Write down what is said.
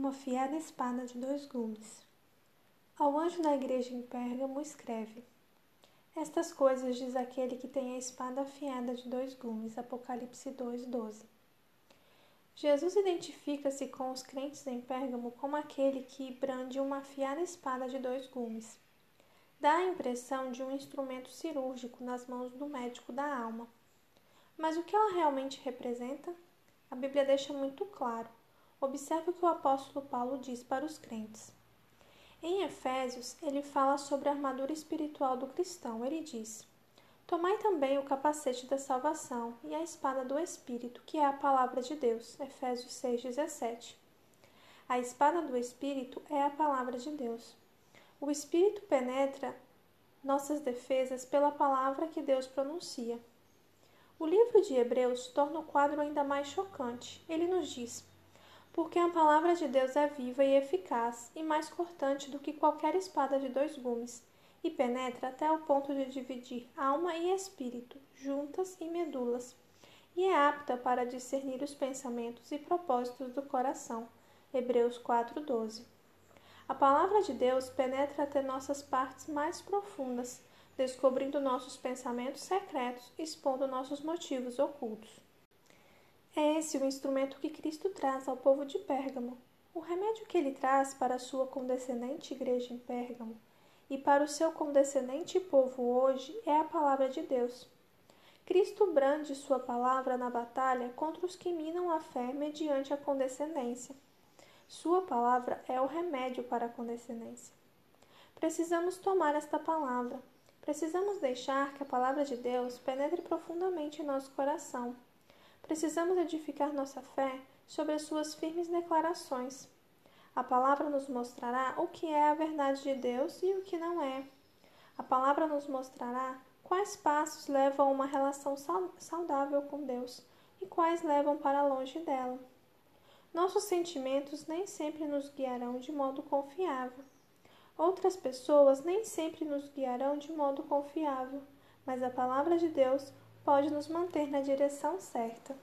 uma afiada espada de dois gumes. Ao anjo da igreja em Pérgamo escreve: Estas coisas diz aquele que tem a espada afiada de dois gumes. Apocalipse 2:12. Jesus identifica-se com os crentes em Pérgamo como aquele que brande uma afiada espada de dois gumes. Dá a impressão de um instrumento cirúrgico nas mãos do médico da alma. Mas o que ela realmente representa? A Bíblia deixa muito claro. Observe o que o apóstolo Paulo diz para os crentes. Em Efésios, ele fala sobre a armadura espiritual do cristão. Ele diz: Tomai também o capacete da salvação e a espada do Espírito, que é a palavra de Deus. Efésios 6,17. A espada do Espírito é a palavra de Deus. O Espírito penetra nossas defesas pela palavra que Deus pronuncia. O livro de Hebreus torna o quadro ainda mais chocante. Ele nos diz: porque a palavra de Deus é viva e eficaz, e mais cortante do que qualquer espada de dois gumes, e penetra até o ponto de dividir alma e espírito, juntas e medulas, e é apta para discernir os pensamentos e propósitos do coração. Hebreus 4:12. A palavra de Deus penetra até nossas partes mais profundas, descobrindo nossos pensamentos secretos, expondo nossos motivos ocultos. Esse o instrumento que Cristo traz ao povo de Pérgamo. O remédio que ele traz para a sua condescendente igreja em Pérgamo e para o seu condescendente povo hoje é a palavra de Deus. Cristo brande sua palavra na batalha contra os que minam a fé mediante a condescendência. Sua palavra é o remédio para a condescendência. Precisamos tomar esta palavra. Precisamos deixar que a palavra de Deus penetre profundamente em nosso coração precisamos edificar nossa fé sobre as suas firmes declarações. A palavra nos mostrará o que é a verdade de Deus e o que não é. A palavra nos mostrará quais passos levam a uma relação saudável com Deus e quais levam para longe dela. Nossos sentimentos nem sempre nos guiarão de modo confiável. Outras pessoas nem sempre nos guiarão de modo confiável, mas a palavra de Deus pode nos manter na direção certa.